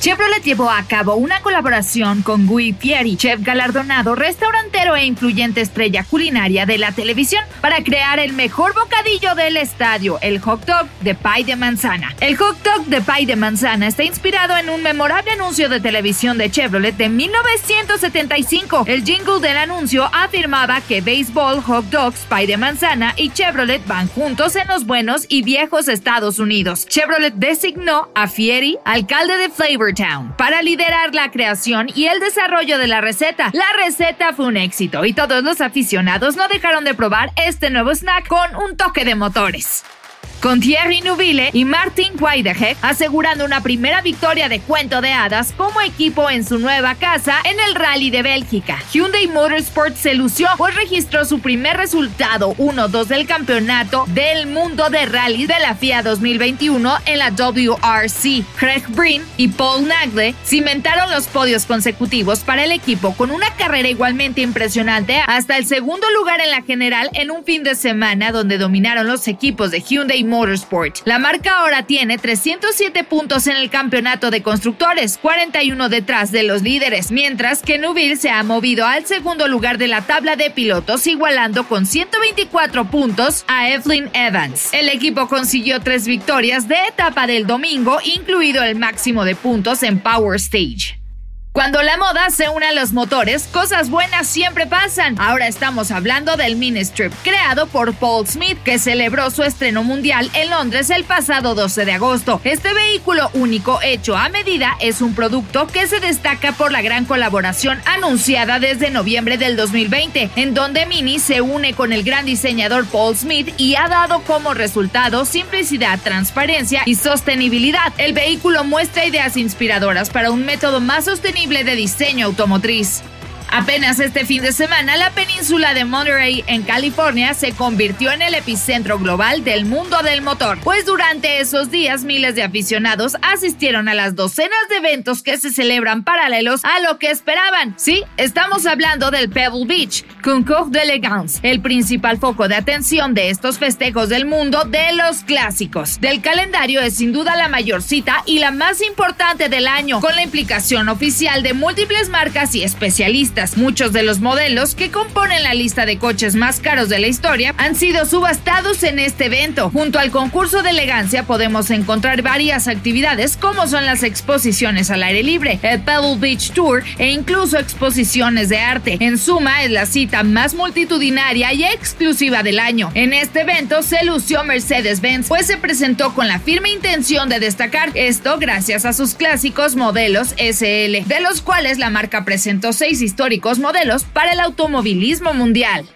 Chevrolet llevó a cabo una colaboración con Guy Fieri, chef galardonado, restaurantero e influyente estrella culinaria de la televisión, para crear el mejor bocadillo del estadio, el hot dog de pie de manzana. El hot dog de pie de manzana está inspirado en un memorable anuncio de televisión de Chevrolet de 1975. El jingle del anuncio afirmaba que béisbol, hot dogs, pie de manzana y Chevrolet van juntos en los buenos y viejos Estados Unidos. Chevrolet designó a Fieri alcalde de Flavor Para liderar la creación y el desarrollo de la receta. La receta fue un éxito y todos los aficionados no dejaron de probar este nuevo snack con un toque de motores con Thierry Nubile y Martin Weidegger asegurando una primera victoria de cuento de hadas como equipo en su nueva casa en el Rally de Bélgica. Hyundai Motorsport se lució pues registró su primer resultado 1-2 del campeonato del mundo de rally de la FIA 2021 en la WRC. Craig Breen y Paul Nagle cimentaron los podios consecutivos para el equipo con una carrera igualmente impresionante hasta el segundo lugar en la general en un fin de semana donde dominaron los equipos de Hyundai Motorsport. La marca ahora tiene 307 puntos en el campeonato de constructores, 41 detrás de los líderes, mientras que Nubil se ha movido al segundo lugar de la tabla de pilotos, igualando con 124 puntos a Evelyn Evans. El equipo consiguió tres victorias de etapa del domingo, incluido el máximo de puntos en Power Stage. Cuando la moda se une a los motores, cosas buenas siempre pasan. Ahora estamos hablando del Mini Strip, creado por Paul Smith, que celebró su estreno mundial en Londres el pasado 12 de agosto. Este vehículo único hecho a medida es un producto que se destaca por la gran colaboración anunciada desde noviembre del 2020, en donde Mini se une con el gran diseñador Paul Smith y ha dado como resultado simplicidad, transparencia y sostenibilidad. El vehículo muestra ideas inspiradoras para un método más sostenible de diseño automotriz. Apenas este fin de semana, la península de Monterey, en California, se convirtió en el epicentro global del mundo del motor, pues durante esos días miles de aficionados asistieron a las docenas de eventos que se celebran paralelos a lo que esperaban. Sí, estamos hablando del Pebble Beach, Concours d'Elegance, el principal foco de atención de estos festejos del mundo de los clásicos. Del calendario es sin duda la mayor cita y la más importante del año, con la implicación oficial de múltiples marcas y especialistas Muchos de los modelos que componen la lista de coches más caros de la historia han sido subastados en este evento. Junto al concurso de elegancia podemos encontrar varias actividades como son las exposiciones al aire libre, el Pebble Beach Tour e incluso exposiciones de arte. En suma, es la cita más multitudinaria y exclusiva del año. En este evento se lució Mercedes-Benz, pues se presentó con la firme intención de destacar esto gracias a sus clásicos modelos SL, de los cuales la marca presentó seis historias modelos para el automovilismo mundial.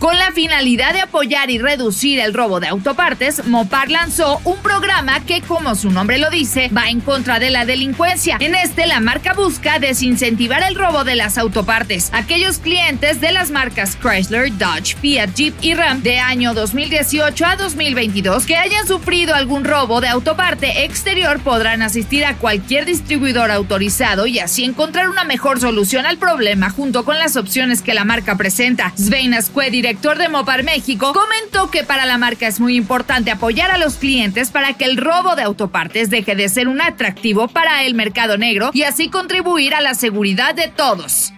Con la finalidad de apoyar y reducir el robo de autopartes, Mopar lanzó un programa que, como su nombre lo dice, va en contra de la delincuencia. En este, la marca busca desincentivar el robo de las autopartes. Aquellos clientes de las marcas Chrysler, Dodge, Fiat, Jeep y Ram de año 2018 a 2022 que hayan sufrido algún robo de autoparte exterior podrán asistir a cualquier distribuidor autorizado y así encontrar una mejor solución al problema junto con las opciones que la marca presenta. Svein Asque, director de Mopar México, comentó que para la marca es muy importante apoyar a los clientes para que el robo de autopartes deje de ser un atractivo para el mercado negro y así contribuir a la seguridad de todos.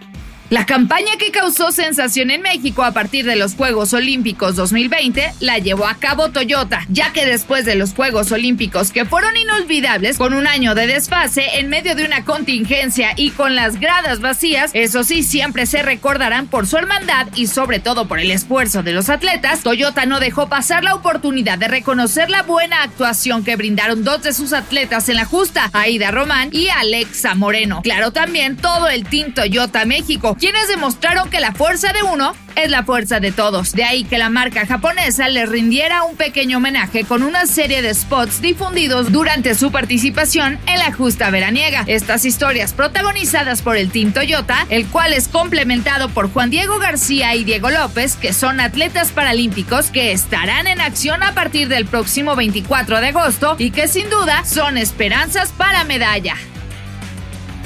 La campaña que causó sensación en México a partir de los Juegos Olímpicos 2020 la llevó a cabo Toyota, ya que después de los Juegos Olímpicos que fueron inolvidables, con un año de desfase en medio de una contingencia y con las gradas vacías, eso sí, siempre se recordarán por su hermandad y sobre todo por el esfuerzo de los atletas, Toyota no dejó pasar la oportunidad de reconocer la buena actuación que brindaron dos de sus atletas en la justa, Aida Román y Alexa Moreno. Claro también todo el Team Toyota México, quienes demostraron que la fuerza de uno es la fuerza de todos. De ahí que la marca japonesa les rindiera un pequeño homenaje con una serie de spots difundidos durante su participación en la justa veraniega. Estas historias protagonizadas por el Team Toyota, el cual es complementado por Juan Diego García y Diego López, que son atletas paralímpicos que estarán en acción a partir del próximo 24 de agosto y que sin duda son esperanzas para medalla.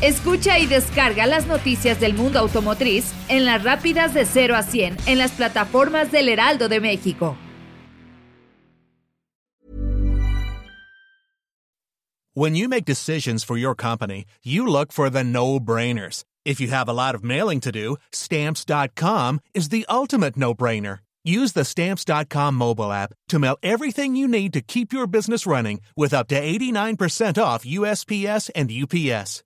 Escucha y descarga las noticias del mundo automotriz en las rápidas de 0 a 100 en las plataformas del Heraldo de México. When you make decisions for your company, you look for the no-brainers. If you have a lot of mailing to do, stamps.com is the ultimate no-brainer. Use the stamps.com mobile app to mail everything you need to keep your business running with up to 89% off USPS and UPS.